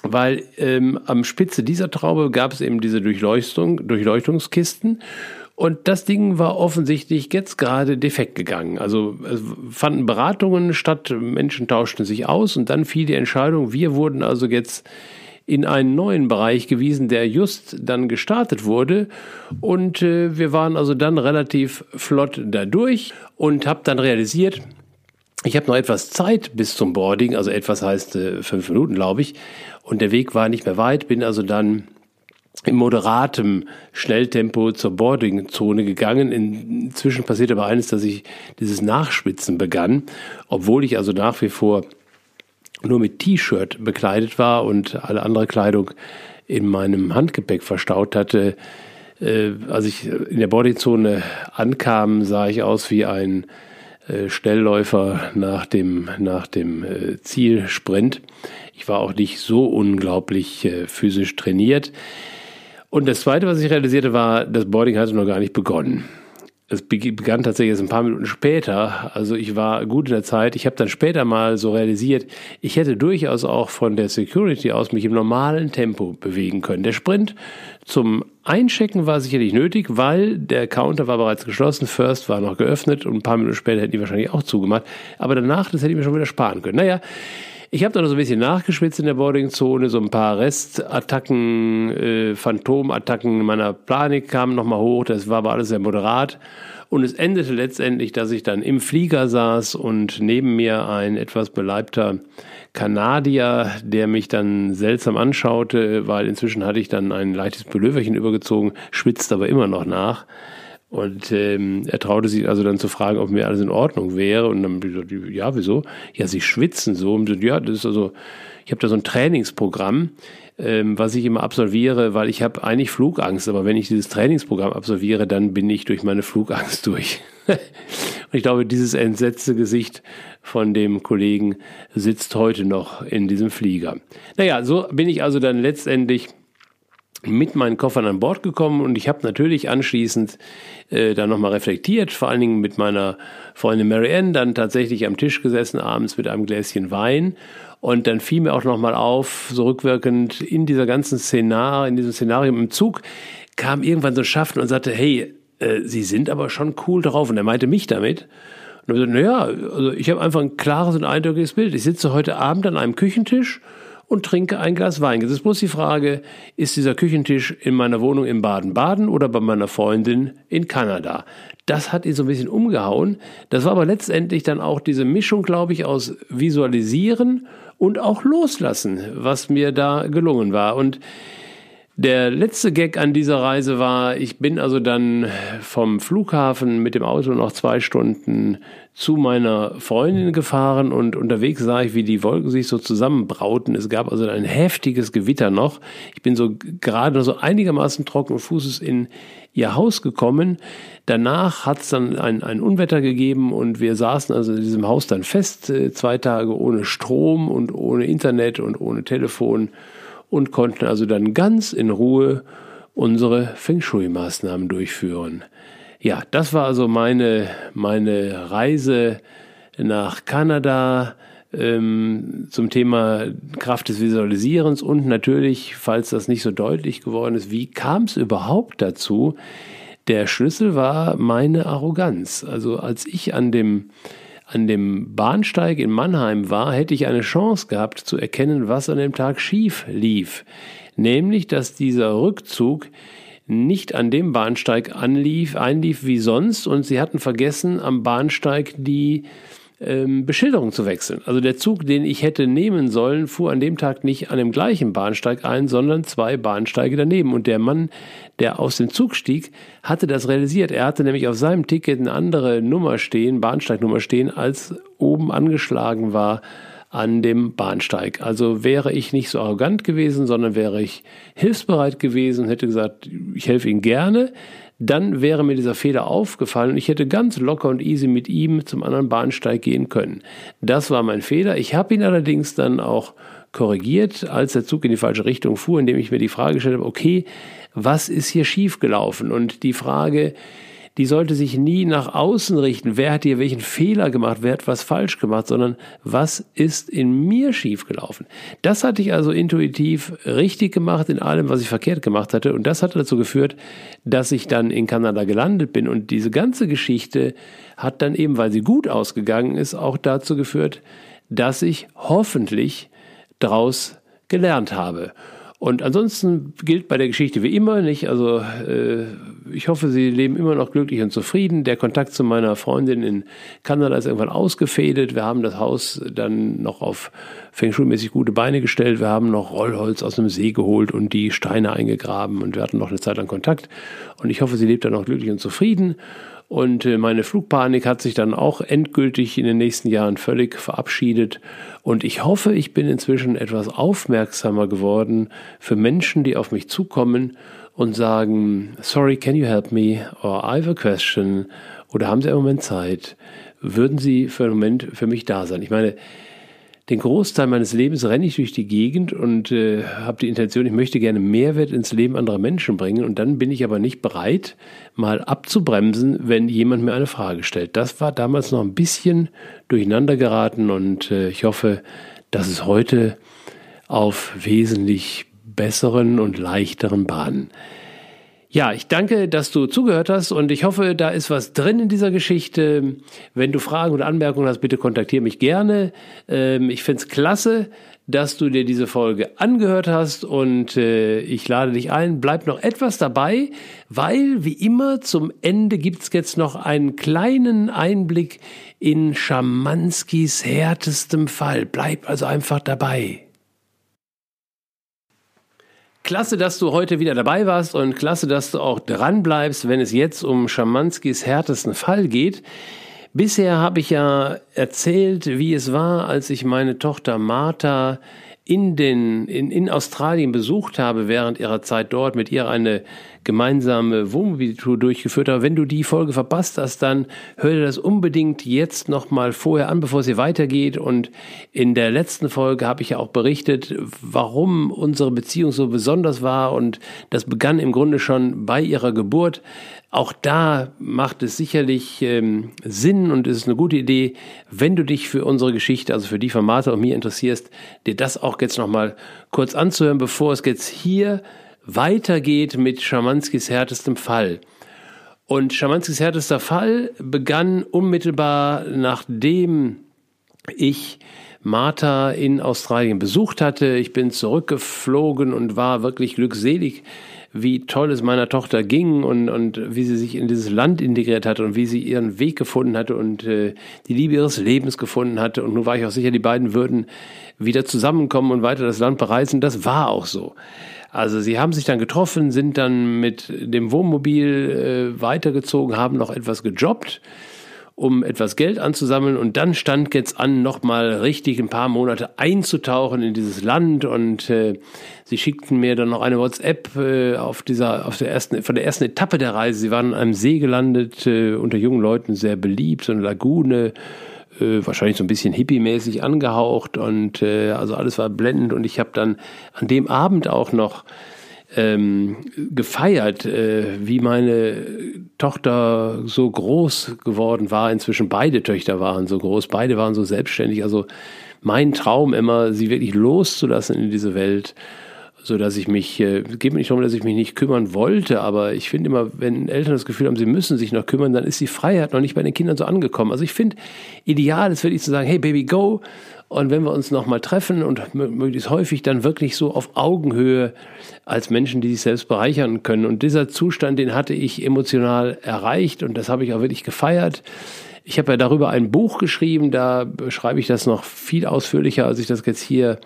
Weil ähm, am Spitze dieser Traube gab es eben diese Durchleuchtung, Durchleuchtungskisten und das Ding war offensichtlich jetzt gerade defekt gegangen. Also es fanden Beratungen statt, Menschen tauschten sich aus und dann fiel die Entscheidung, wir wurden also jetzt in einen neuen Bereich gewiesen, der just dann gestartet wurde. Und äh, wir waren also dann relativ flott dadurch und habe dann realisiert, ich habe noch etwas Zeit bis zum Boarding, also etwas heißt äh, fünf Minuten, glaube ich. Und der Weg war nicht mehr weit, bin also dann in moderatem Schnelltempo zur Boardingzone gegangen. Inzwischen passierte aber eines, dass ich dieses Nachschwitzen begann, obwohl ich also nach wie vor nur mit T-Shirt bekleidet war und alle andere Kleidung in meinem Handgepäck verstaut hatte. Äh, als ich in der Bodyzone ankam, sah ich aus wie ein Schnellläufer nach dem, nach dem äh, Zielsprint. Ich war auch nicht so unglaublich äh, physisch trainiert. Und das Zweite, was ich realisierte, war, das Boarding hatte noch gar nicht begonnen es begann tatsächlich erst ein paar Minuten später. Also ich war gut in der Zeit. Ich habe dann später mal so realisiert, ich hätte durchaus auch von der Security aus mich im normalen Tempo bewegen können. Der Sprint zum Einchecken war sicherlich nötig, weil der Counter war bereits geschlossen, First war noch geöffnet und ein paar Minuten später hätten die wahrscheinlich auch zugemacht. Aber danach, das hätte ich mir schon wieder sparen können. Naja, ich habe dann so ein bisschen nachgeschwitzt in der Boardingzone, so ein paar Restattacken, äh, Phantomattacken meiner Planik kamen nochmal hoch, das war aber alles sehr moderat. Und es endete letztendlich, dass ich dann im Flieger saß und neben mir ein etwas beleibter Kanadier, der mich dann seltsam anschaute, weil inzwischen hatte ich dann ein leichtes Pulloverchen übergezogen, schwitzt aber immer noch nach. Und ähm, er traute sich also dann zu fragen, ob mir alles in Ordnung wäre. Und dann gesagt, ja, wieso? Ja, sie schwitzen so. Und ja, das ist also, ich habe da so ein Trainingsprogramm, ähm, was ich immer absolviere, weil ich habe eigentlich Flugangst. Aber wenn ich dieses Trainingsprogramm absolviere, dann bin ich durch meine Flugangst durch. und ich glaube, dieses entsetzte Gesicht von dem Kollegen sitzt heute noch in diesem Flieger. Naja, so bin ich also dann letztendlich mit meinen Koffern an Bord gekommen und ich habe natürlich anschließend äh, dann nochmal reflektiert, vor allen Dingen mit meiner Freundin Marianne, dann tatsächlich am Tisch gesessen abends mit einem Gläschen Wein und dann fiel mir auch nochmal auf, so rückwirkend in dieser ganzen Szenar, in diesem Szenario im Zug, kam irgendwann so ein Schaffner und sagte, hey, äh, Sie sind aber schon cool drauf und er meinte mich damit. Und er sagte, naja, also ich habe einfach ein klares und eindeutiges Bild. Ich sitze heute Abend an einem Küchentisch und trinke ein Glas Wein. Jetzt ist bloß die Frage, ist dieser Küchentisch in meiner Wohnung in Baden-Baden oder bei meiner Freundin in Kanada? Das hat ihn so ein bisschen umgehauen. Das war aber letztendlich dann auch diese Mischung, glaube ich, aus Visualisieren und auch Loslassen, was mir da gelungen war. Und Der letzte Gag an dieser Reise war, ich bin also dann vom Flughafen mit dem Auto noch zwei Stunden zu meiner Freundin gefahren und unterwegs sah ich, wie die Wolken sich so zusammenbrauten. Es gab also ein heftiges Gewitter noch. Ich bin so gerade so einigermaßen trockenen Fußes in ihr Haus gekommen. Danach hat es dann ein, ein Unwetter gegeben und wir saßen also in diesem Haus dann fest, äh, zwei Tage ohne Strom und ohne Internet und ohne Telefon und konnten also dann ganz in Ruhe unsere Feng Shui-Maßnahmen durchführen. Ja, das war also meine, meine Reise nach Kanada ähm, zum Thema Kraft des Visualisierens und natürlich, falls das nicht so deutlich geworden ist, wie kam es überhaupt dazu? Der Schlüssel war meine Arroganz. Also als ich an dem an dem Bahnsteig in Mannheim war, hätte ich eine Chance gehabt zu erkennen, was an dem Tag schief lief. Nämlich, dass dieser Rückzug nicht an dem Bahnsteig anlief, einlief wie sonst und sie hatten vergessen, am Bahnsteig die ähm, Beschilderung zu wechseln. Also der Zug, den ich hätte nehmen sollen, fuhr an dem Tag nicht an dem gleichen Bahnsteig ein, sondern zwei Bahnsteige daneben. Und der Mann, der aus dem Zug stieg, hatte das realisiert. Er hatte nämlich auf seinem Ticket eine andere Nummer stehen, Bahnsteignummer stehen, als oben angeschlagen war an dem Bahnsteig. Also wäre ich nicht so arrogant gewesen, sondern wäre ich hilfsbereit gewesen, hätte gesagt, ich helfe Ihnen gerne, dann wäre mir dieser Fehler aufgefallen und ich hätte ganz locker und easy mit ihm zum anderen Bahnsteig gehen können. Das war mein Fehler. Ich habe ihn allerdings dann auch korrigiert, als der Zug in die falsche Richtung fuhr, indem ich mir die Frage gestellt habe, okay, was ist hier schiefgelaufen? Und die Frage, die sollte sich nie nach außen richten, wer hat hier welchen Fehler gemacht, wer hat was falsch gemacht, sondern was ist in mir schiefgelaufen. Das hatte ich also intuitiv richtig gemacht in allem, was ich verkehrt gemacht hatte. Und das hat dazu geführt, dass ich dann in Kanada gelandet bin. Und diese ganze Geschichte hat dann eben, weil sie gut ausgegangen ist, auch dazu geführt, dass ich hoffentlich daraus gelernt habe. Und ansonsten gilt bei der Geschichte wie immer nicht. Also äh, ich hoffe, Sie leben immer noch glücklich und zufrieden. Der Kontakt zu meiner Freundin in Kanada ist irgendwann ausgefädelt. Wir haben das Haus dann noch auf Feng Shui-mäßig gute Beine gestellt. Wir haben noch Rollholz aus dem See geholt und die Steine eingegraben und wir hatten noch eine Zeit lang Kontakt. Und ich hoffe, sie lebt dann noch glücklich und zufrieden. Und äh, meine Flugpanik hat sich dann auch endgültig in den nächsten Jahren völlig verabschiedet. Und ich hoffe, ich bin inzwischen etwas aufmerksamer geworden für Menschen, die auf mich zukommen und sagen, sorry, can you help me? Or I have a question. Oder haben Sie einen Moment Zeit? Würden Sie für einen Moment für mich da sein? Ich meine, den Großteil meines Lebens renne ich durch die Gegend und äh, habe die Intention, ich möchte gerne Mehrwert ins Leben anderer Menschen bringen. Und dann bin ich aber nicht bereit, mal abzubremsen, wenn jemand mir eine Frage stellt. Das war damals noch ein bisschen durcheinander geraten und äh, ich hoffe, dass es heute auf wesentlich besseren und leichteren Bahnen ja, ich danke, dass du zugehört hast und ich hoffe, da ist was drin in dieser Geschichte. Wenn du Fragen oder Anmerkungen hast, bitte kontaktiere mich gerne. Ähm, ich finde es klasse, dass du dir diese Folge angehört hast und äh, ich lade dich ein, bleib noch etwas dabei, weil wie immer zum Ende gibt's jetzt noch einen kleinen Einblick in Schamanskis härtestem Fall. Bleib also einfach dabei. Klasse, dass du heute wieder dabei warst und klasse, dass du auch dran bleibst, wenn es jetzt um Schamanskis härtesten Fall geht. Bisher habe ich ja erzählt, wie es war, als ich meine Tochter Martha in, den, in, in Australien besucht habe während ihrer Zeit dort, mit ihr eine gemeinsame Wohnmobiltour durchgeführt habe. Wenn du die Folge verpasst hast, dann hör dir das unbedingt jetzt nochmal vorher an, bevor sie weitergeht. Und in der letzten Folge habe ich ja auch berichtet, warum unsere Beziehung so besonders war. Und das begann im Grunde schon bei ihrer Geburt. Auch da macht es sicherlich ähm, Sinn und es ist eine gute Idee, wenn du dich für unsere Geschichte, also für die von Martha und mir interessierst, dir das auch jetzt nochmal kurz anzuhören, bevor es jetzt hier weitergeht mit Schamanskis härtestem Fall. Und Schamanskis härtester Fall begann unmittelbar nachdem ich Martha in Australien besucht hatte. Ich bin zurückgeflogen und war wirklich glückselig wie toll es meiner Tochter ging und, und wie sie sich in dieses Land integriert hatte und wie sie ihren Weg gefunden hatte und äh, die Liebe ihres Lebens gefunden hatte. Und nun war ich auch sicher, die beiden würden wieder zusammenkommen und weiter das Land bereisen. Das war auch so. Also sie haben sich dann getroffen, sind dann mit dem Wohnmobil äh, weitergezogen, haben noch etwas gejobbt, um etwas Geld anzusammeln. Und dann stand jetzt an, nochmal richtig ein paar Monate einzutauchen in dieses Land. Und äh, sie schickten mir dann noch eine WhatsApp äh, auf dieser, auf der ersten, von der ersten Etappe der Reise. Sie waren an einem See gelandet, äh, unter jungen Leuten sehr beliebt, so eine Lagune, äh, wahrscheinlich so ein bisschen hippie-mäßig angehaucht und äh, also alles war blendend und ich habe dann an dem Abend auch noch ähm, gefeiert, äh, wie meine Tochter so groß geworden war. Inzwischen beide Töchter waren so groß, beide waren so selbstständig. Also mein Traum immer, sie wirklich loszulassen in diese Welt so dass ich mich, äh, geht mir nicht darum, dass ich mich nicht kümmern wollte, aber ich finde immer, wenn Eltern das Gefühl haben, sie müssen sich noch kümmern, dann ist die Freiheit noch nicht bei den Kindern so angekommen. Also ich finde, ideal ist wirklich zu sagen, hey Baby, go. Und wenn wir uns nochmal treffen und möglichst häufig dann wirklich so auf Augenhöhe als Menschen, die sich selbst bereichern können. Und dieser Zustand, den hatte ich emotional erreicht und das habe ich auch wirklich gefeiert. Ich habe ja darüber ein Buch geschrieben, da beschreibe ich das noch viel ausführlicher, als ich das jetzt hier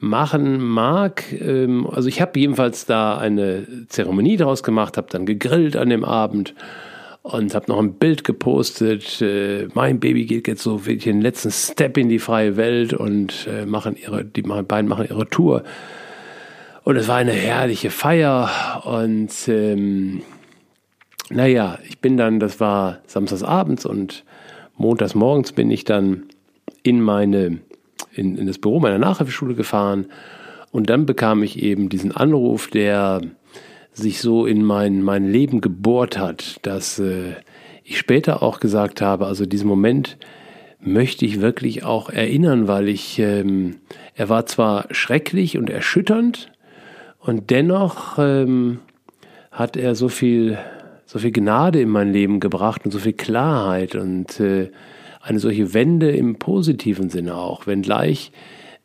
machen mag. Ähm, also ich habe jedenfalls da eine Zeremonie draus gemacht, habe dann gegrillt an dem Abend und habe noch ein Bild gepostet. Äh, mein Baby geht jetzt so wirklich den letzten Step in die freie Welt und äh, machen ihre, die beiden machen ihre Tour. Und es war eine herrliche Feier und ähm, naja, ich bin dann, das war samstags abends und montags morgens bin ich dann in meine in, in das Büro meiner Nachhilfeschule gefahren. Und dann bekam ich eben diesen Anruf, der sich so in mein, mein Leben gebohrt hat, dass äh, ich später auch gesagt habe, also diesen Moment möchte ich wirklich auch erinnern, weil ich, ähm, er war zwar schrecklich und erschütternd und dennoch ähm, hat er so viel, so viel Gnade in mein Leben gebracht und so viel Klarheit und äh, eine solche Wende im positiven Sinne auch, wenngleich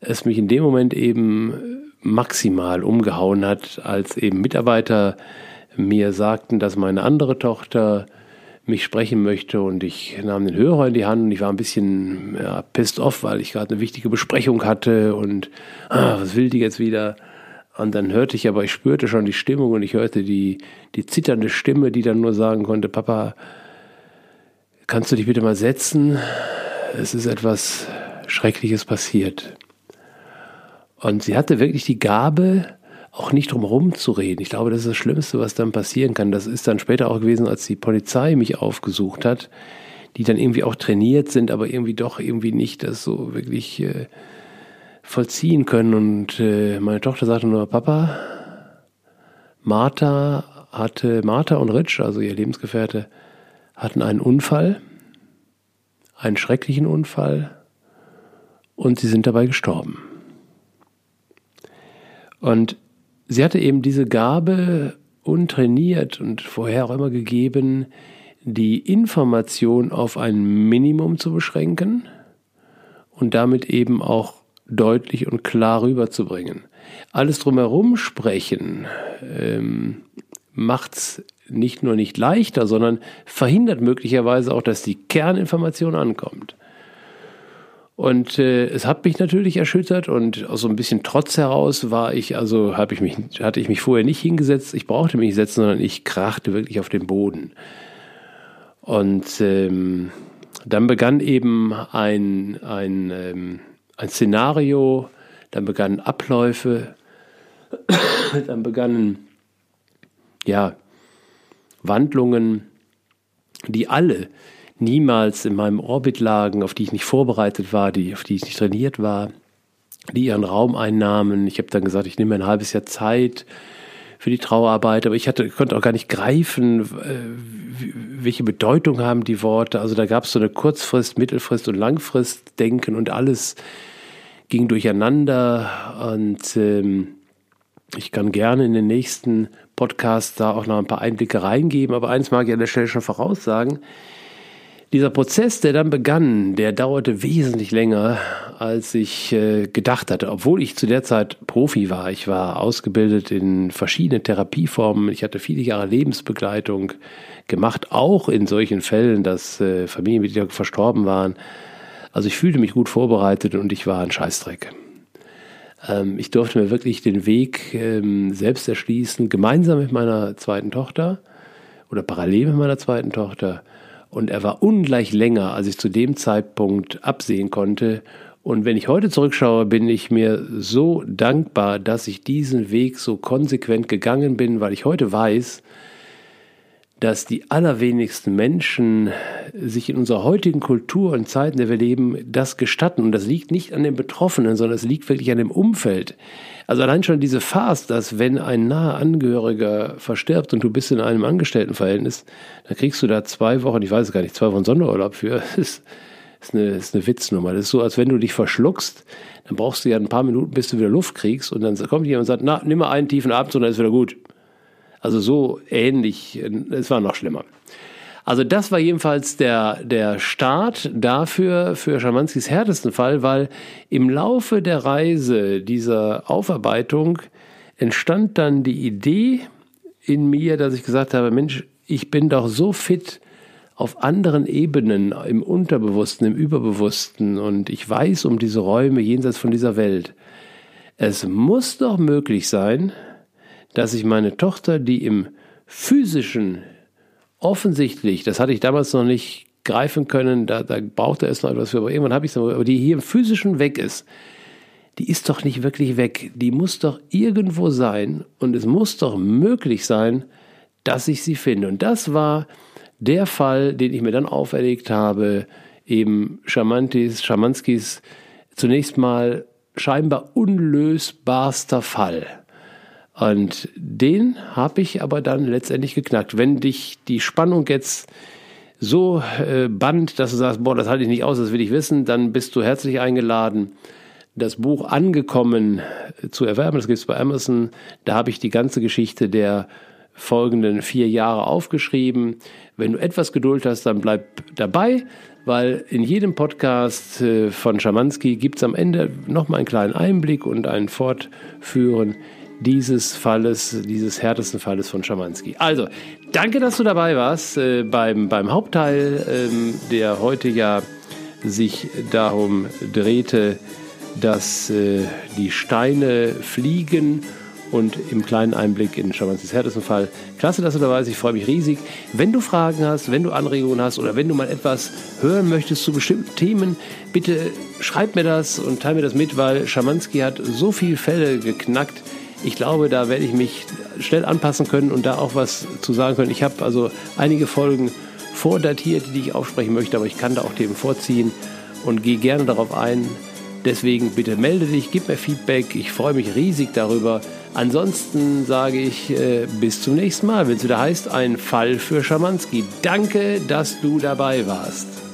es mich in dem Moment eben maximal umgehauen hat, als eben Mitarbeiter mir sagten, dass meine andere Tochter mich sprechen möchte und ich nahm den Hörer in die Hand und ich war ein bisschen ja, pissed off, weil ich gerade eine wichtige Besprechung hatte und ah, was will die jetzt wieder? Und dann hörte ich aber, ich spürte schon die Stimmung und ich hörte die, die zitternde Stimme, die dann nur sagen konnte, Papa, kannst du dich bitte mal setzen? Es ist etwas Schreckliches passiert. Und sie hatte wirklich die Gabe, auch nicht drum zu reden. Ich glaube, das ist das Schlimmste, was dann passieren kann. Das ist dann später auch gewesen, als die Polizei mich aufgesucht hat, die dann irgendwie auch trainiert sind, aber irgendwie doch irgendwie nicht das so wirklich äh, vollziehen können. Und äh, meine Tochter sagte nur, Papa, Martha hatte, Martha und Rich, also ihr Lebensgefährte, hatten einen Unfall, einen schrecklichen Unfall und sie sind dabei gestorben. Und sie hatte eben diese Gabe untrainiert und vorher auch immer gegeben, die Information auf ein Minimum zu beschränken und damit eben auch deutlich und klar rüberzubringen. Alles drumherum sprechen ähm, macht's nicht nur nicht leichter, sondern verhindert möglicherweise auch, dass die Kerninformation ankommt. Und äh, es hat mich natürlich erschüttert und aus so ein bisschen Trotz heraus war ich, also habe ich mich, hatte ich mich vorher nicht hingesetzt, ich brauchte mich nicht setzen, sondern ich krachte wirklich auf den Boden. Und ähm, dann begann eben ein, ein, ähm, ein Szenario, dann begannen Abläufe, dann begannen ja Wandlungen, die alle niemals in meinem Orbit lagen, auf die ich nicht vorbereitet war, die, auf die ich nicht trainiert war, die ihren Raum einnahmen. Ich habe dann gesagt, ich nehme ein halbes Jahr Zeit für die Trauerarbeit, aber ich hatte, konnte auch gar nicht greifen, äh, welche Bedeutung haben die Worte. Also da gab es so eine Kurzfrist, Mittelfrist und Langfrist Denken und alles ging durcheinander und ähm, ich kann gerne in den nächsten Podcast da auch noch ein paar Einblicke reingeben, aber eins mag ich an der Stelle schon voraussagen. Dieser Prozess, der dann begann, der dauerte wesentlich länger, als ich äh, gedacht hatte, obwohl ich zu der Zeit Profi war. Ich war ausgebildet in verschiedenen Therapieformen. Ich hatte viele Jahre Lebensbegleitung gemacht, auch in solchen Fällen, dass äh, Familienmitglieder verstorben waren. Also ich fühlte mich gut vorbereitet und ich war ein Scheißdreck. Ähm, ich durfte mir wirklich den Weg ähm, selbst erschließen, gemeinsam mit meiner zweiten Tochter oder parallel mit meiner zweiten Tochter. Und er war ungleich länger, als ich zu dem Zeitpunkt absehen konnte. Und wenn ich heute zurückschaue, bin ich mir so dankbar, dass ich diesen Weg so konsequent gegangen bin, weil ich heute weiß, dass die allerwenigsten Menschen sich in unserer heutigen Kultur und Zeiten, in der wir leben, das gestatten. Und das liegt nicht an den Betroffenen, sondern es liegt wirklich an dem Umfeld. Also allein schon diese Farce, dass wenn ein naher Angehöriger verstirbt und du bist in einem Angestelltenverhältnis, dann kriegst du da zwei Wochen, ich weiß es gar nicht, zwei Wochen Sonderurlaub für. Das ist, ist, eine, ist eine Witznummer. Das ist so, als wenn du dich verschluckst, dann brauchst du ja ein paar Minuten, bis du wieder Luft kriegst und dann kommt jemand und sagt, na, nimm mal einen tiefen Atem und dann ist wieder gut. Also so ähnlich, es war noch schlimmer. Also das war jedenfalls der, der Start dafür, für Schamanskis härtesten Fall, weil im Laufe der Reise dieser Aufarbeitung entstand dann die Idee in mir, dass ich gesagt habe, Mensch, ich bin doch so fit auf anderen Ebenen, im Unterbewussten, im Überbewussten und ich weiß um diese Räume jenseits von dieser Welt. Es muss doch möglich sein, dass ich meine Tochter, die im physischen offensichtlich, das hatte ich damals noch nicht greifen können, da, da brauchte es noch etwas für, aber irgendwann habe ich es, aber die hier im physischen weg ist, die ist doch nicht wirklich weg. Die muss doch irgendwo sein und es muss doch möglich sein, dass ich sie finde. Und das war der Fall, den ich mir dann auferlegt habe, eben Schamantis, Schamanskis zunächst mal scheinbar unlösbarster Fall. Und den habe ich aber dann letztendlich geknackt. Wenn dich die Spannung jetzt so äh, band, dass du sagst, boah, das halte ich nicht aus, das will ich wissen, dann bist du herzlich eingeladen, das Buch Angekommen zu erwerben. Das gibt es bei Amazon. Da habe ich die ganze Geschichte der folgenden vier Jahre aufgeschrieben. Wenn du etwas Geduld hast, dann bleib dabei, weil in jedem Podcast äh, von Schamanski gibt es am Ende nochmal einen kleinen Einblick und ein Fortführen dieses Falles, dieses härtesten Falles von Schamanski. Also, danke, dass du dabei warst äh, beim, beim Hauptteil, ähm, der heute ja sich darum drehte, dass äh, die Steine fliegen und im kleinen Einblick in Schamanskis härtesten Fall. Klasse, dass du dabei bist. Ich freue mich riesig. Wenn du Fragen hast, wenn du Anregungen hast oder wenn du mal etwas hören möchtest zu bestimmten Themen, bitte schreib mir das und teile mir das mit, weil Schamanski hat so viele Fälle geknackt ich glaube, da werde ich mich schnell anpassen können und da auch was zu sagen können. Ich habe also einige Folgen vordatiert, die ich aufsprechen möchte, aber ich kann da auch Themen vorziehen und gehe gerne darauf ein. Deswegen bitte melde dich, gib mir Feedback. Ich freue mich riesig darüber. Ansonsten sage ich äh, bis zum nächsten Mal, wenn es wieder heißt, ein Fall für Schamanski. Danke, dass du dabei warst.